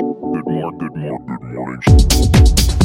Good morning, good morning, good morning.